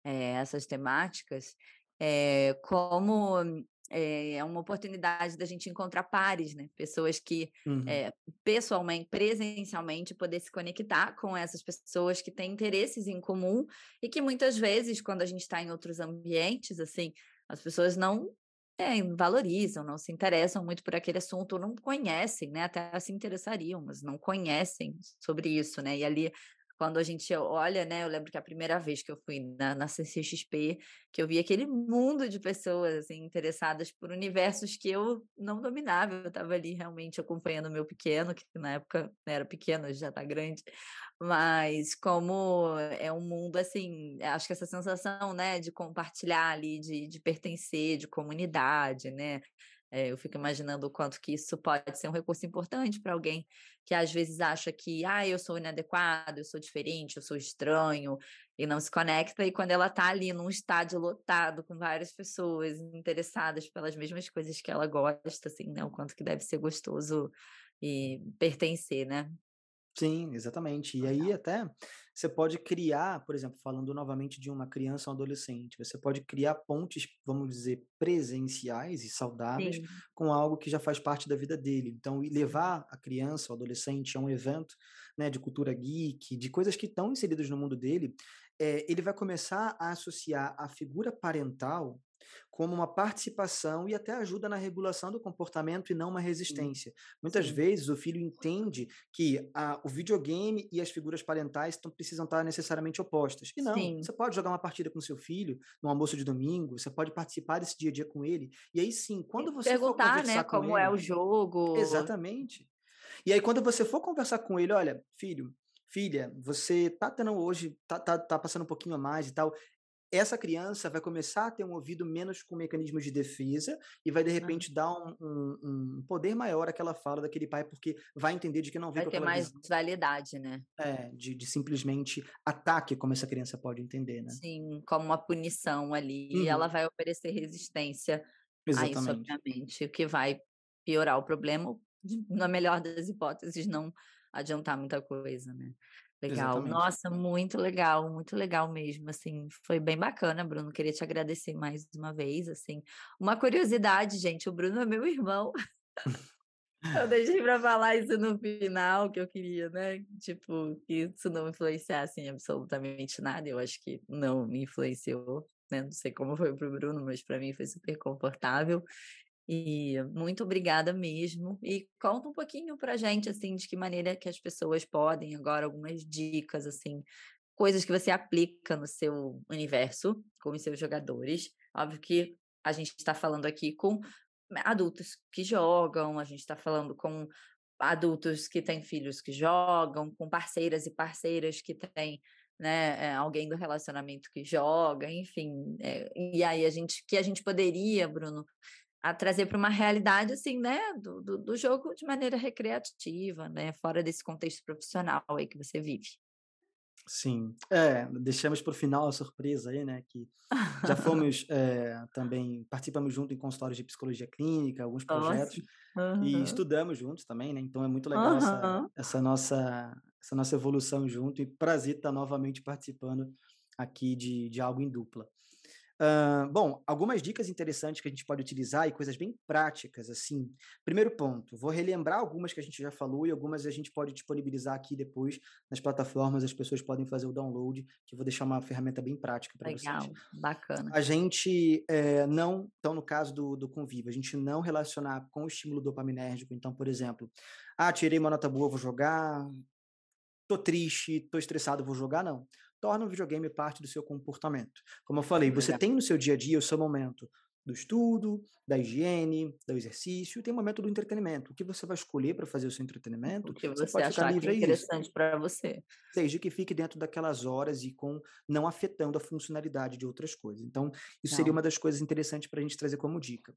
é, essas temáticas, é, como é, é uma oportunidade da gente encontrar pares, né? Pessoas que uhum. é, pessoalmente, presencialmente, poder se conectar com essas pessoas que têm interesses em comum e que muitas vezes, quando a gente está em outros ambientes, assim, as pessoas não é, valorizam, não se interessam muito por aquele assunto, ou não conhecem, né? Até se interessariam, mas não conhecem sobre isso, né? E ali quando a gente olha, né? Eu lembro que a primeira vez que eu fui na, na CCXP, que eu vi aquele mundo de pessoas assim, interessadas por universos que eu não dominava. Eu estava ali realmente acompanhando o meu pequeno, que na época era pequeno, já está grande, mas como é um mundo assim, acho que essa sensação, né, de compartilhar ali, de, de pertencer, de comunidade, né? É, eu fico imaginando o quanto que isso pode ser um recurso importante para alguém que às vezes acha que, ah, eu sou inadequado, eu sou diferente, eu sou estranho, e não se conecta. E quando ela está ali num estádio lotado, com várias pessoas interessadas pelas mesmas coisas que ela gosta, assim, né? O quanto que deve ser gostoso e pertencer, né? Sim, exatamente. E aí até você pode criar, por exemplo, falando novamente de uma criança ou adolescente, você pode criar pontes, vamos dizer, presenciais e saudáveis Sim, com algo que já faz parte da vida dele. Então, levar a criança ou adolescente a um evento, né, de cultura geek, de coisas que estão inseridas no mundo dele, eh, ele vai começar a associar a figura parental como uma participação e até ajuda na regulação do comportamento e não uma sim, resistência. Muitas sim, vezes o filho entende que a, o videogame e as figuras parentais tão, precisam estar necessariamente opostas. E não, sim. você pode jogar uma partida com seu filho no almoço de domingo, você pode participar desse dia a dia com ele. E aí sim, quando você for perguntar, né, conversar com como é ele, o jogo. exatamente. E aí quando você for conversar com ele, olha, filho, filha, você tá tendo hoje, tá, tá, tá passando um pouquinho a mais e tal essa criança vai começar a ter um ouvido menos com mecanismos de defesa e vai, de repente, dar um, um, um poder maior àquela fala daquele pai, porque vai entender de que não vem Vai ter mais visão validade, né. é, de, de simplesmente ataque, como essa criança pode entender, né? Sim, como uma punição ali, e ela Uhum, vai oferecer resistência a isso, exatamente, obviamente, o que vai piorar o problema, na melhor das hipóteses, não adiantar muita coisa, né. Legal. exatamente. Nossa, muito legal, muito legal mesmo, assim, foi bem bacana, Bruno, queria te agradecer mais uma vez, assim. Uma curiosidade, gente, o Bruno é meu irmão. (laughs) Eu deixei pra falar isso no final, que eu queria, né, tipo, que isso não influenciasse em absolutamente nada, eu acho que não me influenciou, né, não sei como foi para o Bruno, mas para mim foi super confortável. E muito obrigada mesmo. E conta um pouquinho pra gente, assim, de que maneira que as pessoas podem agora, algumas dicas, assim, coisas que você aplica no seu universo, com os seus jogadores. Óbvio que a gente está falando aqui com adultos que jogam, a gente está falando com adultos que têm filhos que jogam, com parceiras e parceiras que têm, né, eh, alguém do relacionamento que joga, enfim. eh, e aí a gente que a gente poderia, Bruno, a trazer para uma realidade, assim, né, do do do jogo de maneira recreativa, né, fora desse contexto profissional aí que você vive. Sim, é, deixamos para o final a surpresa aí, né, que já (laughs) fomos, eh, também participamos junto em consultórios de psicologia clínica, alguns projetos, E Aham. estudamos juntos também, né, então é muito legal essa Aham. essa nossa essa nossa evolução junto e prazer estar novamente participando aqui de de algo em dupla. Hã, bom, algumas dicas interessantes que a gente pode utilizar e coisas bem práticas, assim. Primeiro ponto, vou relembrar algumas que a gente já falou e algumas a gente pode disponibilizar aqui depois nas plataformas, as pessoas podem fazer o download, que eu vou deixar uma ferramenta bem prática para vocês. Legal, bacana. A gente, eh, não então no caso do do convívio, a gente não relacionar com o estímulo dopaminérgico, então, por exemplo: "Ah, tirei uma nota boa, vou jogar. Tô triste, tô estressado, vou jogar", não. Torna o videogame parte do seu comportamento. Como eu falei, você tem no seu dia a dia o seu momento do estudo, da higiene, do exercício, tem o momento do entretenimento. O que você vai escolher para fazer o seu O entretenimento, que você você pode achar que é livre isso. interessante para você. Desde que fique dentro daquelas horas e com não afetando a funcionalidade de outras coisas. Então, isso seria Legal. uma das coisas interessantes para a gente trazer como dica.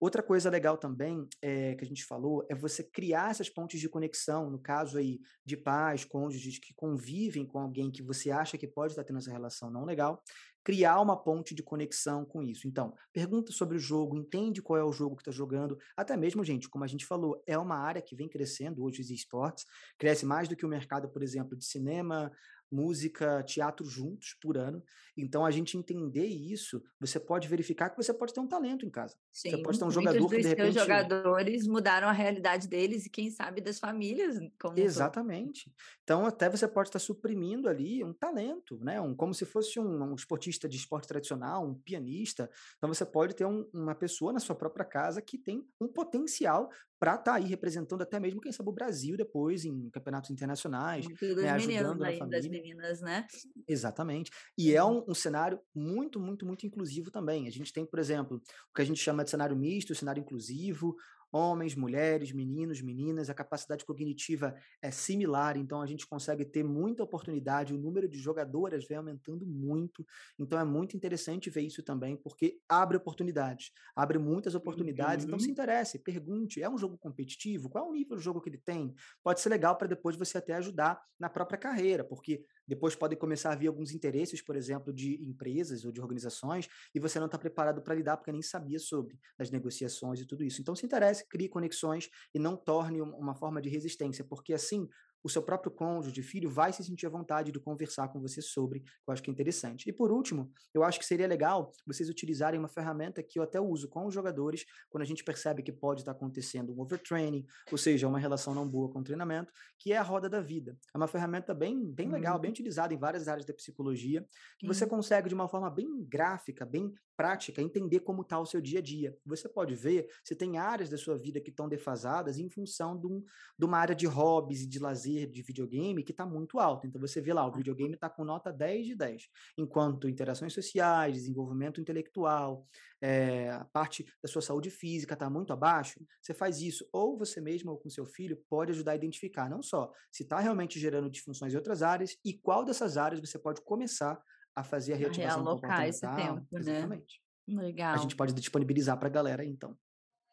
Outra coisa legal também, eh, que a gente falou, é você criar essas pontes de conexão, no caso aí de pais, cônjuges que convivem com alguém que você acha que pode estar tendo essa relação não legal, criar uma ponte de conexão com isso. Então, pergunta sobre o jogo, entende qual é o jogo que está jogando, até mesmo, gente, como a gente falou, é uma área que vem crescendo hoje os esportes, cresce mais do que o mercado, por exemplo, de cinema, música, teatro juntos por ano. Então, a gente entender isso, você pode verificar que você pode ter um talento em casa. Você Sim, pode ter um jogador que, de repente, jogadores mudaram a realidade deles e quem sabe das famílias como um todo. Exatamente. Então, até você pode estar suprimindo ali um talento, né? Um, como se fosse um, um esportista de esporte tradicional, um pianista. Então, você pode ter um- uma pessoa na sua própria casa que tem um potencial para estar aí representando até mesmo, quem sabe, o Brasil depois em campeonatos internacionais, né? Ajudando na aí, das família. meninas, né. Exatamente. E é Uhum. um, um cenário muito, muito, muito inclusivo também. A gente tem, por exemplo, o que a gente chama de cenário misto, cenário inclusivo, homens, mulheres, meninos, meninas, a capacidade cognitiva é similar, então a gente consegue ter muita oportunidade, o número de jogadoras vem aumentando muito, então é muito interessante ver isso também, porque abre oportunidades, abre muitas oportunidades, então se Uhum. interesse, pergunte, é um jogo competitivo? Qual é o nível do jogo que ele tem? Pode ser legal para depois você até ajudar na própria carreira, porque depois podem começar a vir alguns interesses, por exemplo, de empresas ou de organizações, e você não está preparado para lidar porque nem sabia sobre as negociações e tudo isso. Então, se interesse, crie conexões e não torne um- uma forma de resistência, porque assim o seu próprio cônjuge, filho, vai se sentir à vontade de conversar com você sobre, eu acho que é interessante. E por último, eu acho que seria legal vocês utilizarem uma ferramenta que eu até uso com os jogadores quando a gente percebe que pode estar acontecendo um overtraining, ou seja, uma relação não boa com o treinamento, que é a roda da vida. É uma ferramenta bem, bem legal, bem uhum. utilizada em várias áreas da psicologia, que você consegue de uma forma bem gráfica, bem prática, entender como está o seu dia a dia. Você pode ver se tem áreas da sua vida que estão defasadas em função de, um, de uma área de hobbies e de lazer de videogame que está muito alta. Então você vê lá, o videogame está com nota 10 de 10, enquanto interações sociais, desenvolvimento intelectual, é, a parte da sua saúde física está muito abaixo, você faz isso ou você mesmo ou com seu filho pode ajudar a identificar não só se está realmente gerando disfunções em outras áreas e qual dessas áreas você pode começar a fazer a reativação realocar esse tempo, né? Exatamente. Legal. A gente pode disponibilizar para a galera, então.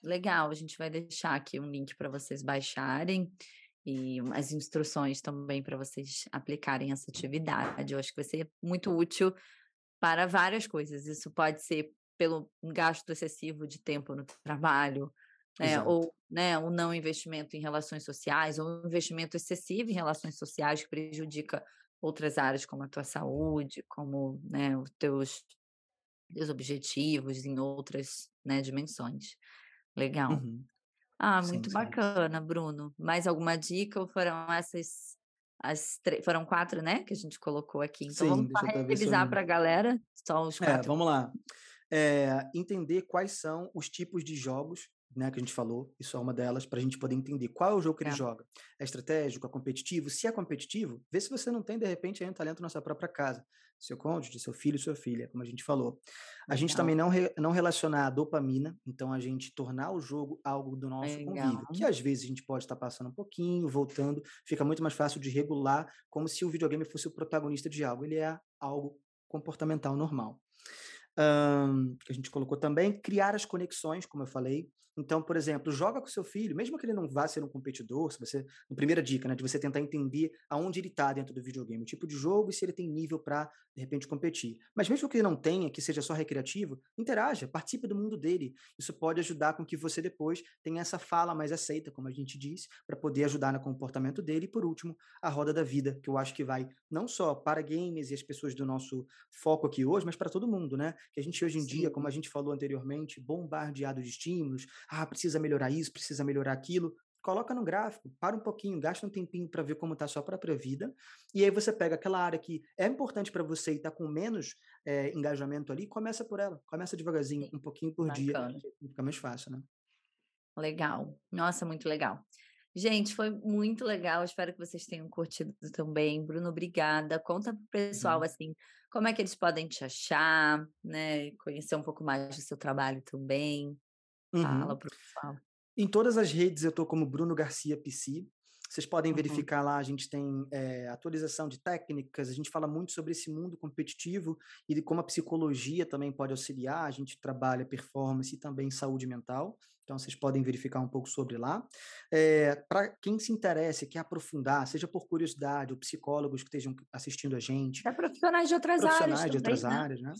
Legal, a gente vai deixar aqui um link para vocês baixarem e as instruções também para vocês aplicarem essa atividade. Eu acho que vai ser muito útil para várias coisas. Isso pode ser pelo gasto excessivo de tempo no trabalho, né? ou né, o não investimento em relações sociais, ou um investimento excessivo em relações sociais que prejudica outras áreas como a tua saúde, como né, os teus, teus objetivos em outras né, dimensões. Legal. Uhum. Ah, muito sim, bacana, sim. Bruno. Mais alguma dica ou foram essas as foram quatro, né, que a gente colocou aqui. Então sim, vamos revisar para a galera só os é, quatro. É, vamos lá. É, entender quais são os tipos de jogos né, que a gente falou, isso é uma delas, para a gente poder entender qual é o jogo que é. ele joga. É estratégico, é competitivo? Se é competitivo, vê se você não tem, de repente, aí um talento na sua própria casa. Seu cônjuge, seu filho, sua filha, como a gente falou. A gente também não, re, não relacionar a dopamina, então a gente tornar o jogo algo do nosso Legal. convívio, que às vezes a gente pode estar passando um pouquinho, voltando, fica muito mais fácil de regular, como se o videogame fosse o protagonista de algo. Ele é algo comportamental normal. Que a gente colocou também, criar as conexões, como eu falei, então, por exemplo, joga com seu filho, mesmo que ele não vá ser um competidor, se você, na primeira dica, né, de você tentar entender aonde ele está dentro do videogame, o tipo de jogo e se ele tem nível para de repente competir. Mas mesmo que ele não tenha, que seja só recreativo, interaja, participe do mundo dele. Isso pode ajudar com que você depois tenha essa fala mais aceita, como a gente disse, para poder ajudar no comportamento dele. E por último, a roda da vida, que eu acho que vai não só para games e as pessoas do nosso foco aqui hoje, mas para todo mundo, né? Que a gente hoje em Sim. dia, como a gente falou anteriormente, bombardeado de estímulos, ah, precisa melhorar isso, precisa melhorar aquilo. Coloca no gráfico, para um pouquinho, gasta um tempinho para ver como está a sua própria vida, e aí você pega aquela área que é importante para você e está com menos é, engajamento ali, começa por ela, começa devagarzinho, um pouquinho por Bacana. dia, fica mais fácil, né? Legal, nossa, muito legal. Gente, foi muito legal. Espero que vocês tenham curtido também. Bruno, obrigada. Conta pro pessoal uhum. assim, como é que eles podem te achar, né? Conhecer um pouco mais do seu trabalho também. Uhum. Fala pro pessoal. Em todas as redes eu estou como Bruno Garcia PC. Vocês podem uhum. verificar lá, a gente tem é, atualização de técnicas, a gente fala muito sobre esse mundo competitivo e de como a psicologia também pode auxiliar. A gente trabalha performance e também saúde mental. Então, vocês podem verificar um pouco sobre lá. É, eh, Para quem se interessa e quer aprofundar, seja por curiosidade ou psicólogos que estejam assistindo a gente. É profissionais de outras profissionais áreas. de outras né? áreas, né?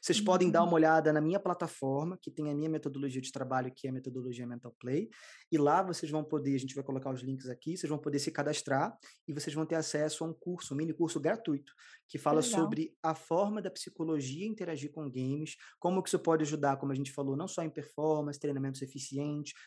Vocês uhum. podem dar uma olhada na minha plataforma, que tem a minha metodologia de trabalho, que é a metodologia Mental Play. E lá vocês vão poder, a gente vai colocar os links aqui, vocês vão poder se cadastrar e vocês vão ter acesso a um curso, um mini curso gratuito, que fala sobre a forma da psicologia interagir com games, como que isso pode ajudar, como a gente falou, não só em performance, treinamentos eficientes,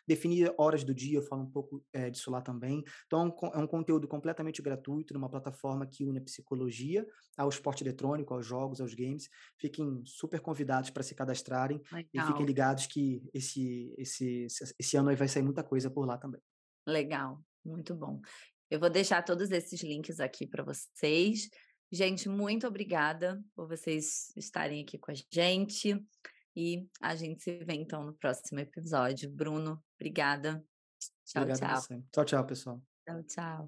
definir horas do dia, eu falo um pouco é, disso lá também. Então, é um é conteúdo completamente gratuito, numa plataforma que une a psicologia ao esporte eletrônico, aos jogos, aos games. Fiquem super convidados para se cadastrarem Legal. e fiquem ligados que esse, esse, esse ano aí vai sair muita coisa por lá também. Legal, muito bom. Eu vou deixar todos esses links aqui para vocês. Gente, muito obrigada por vocês estarem aqui com a gente. E a gente se vê então no próximo episódio. Bruno, obrigada. Tchau, Obrigado tchau. Tchau, tchau, pessoal. Tchau, tchau.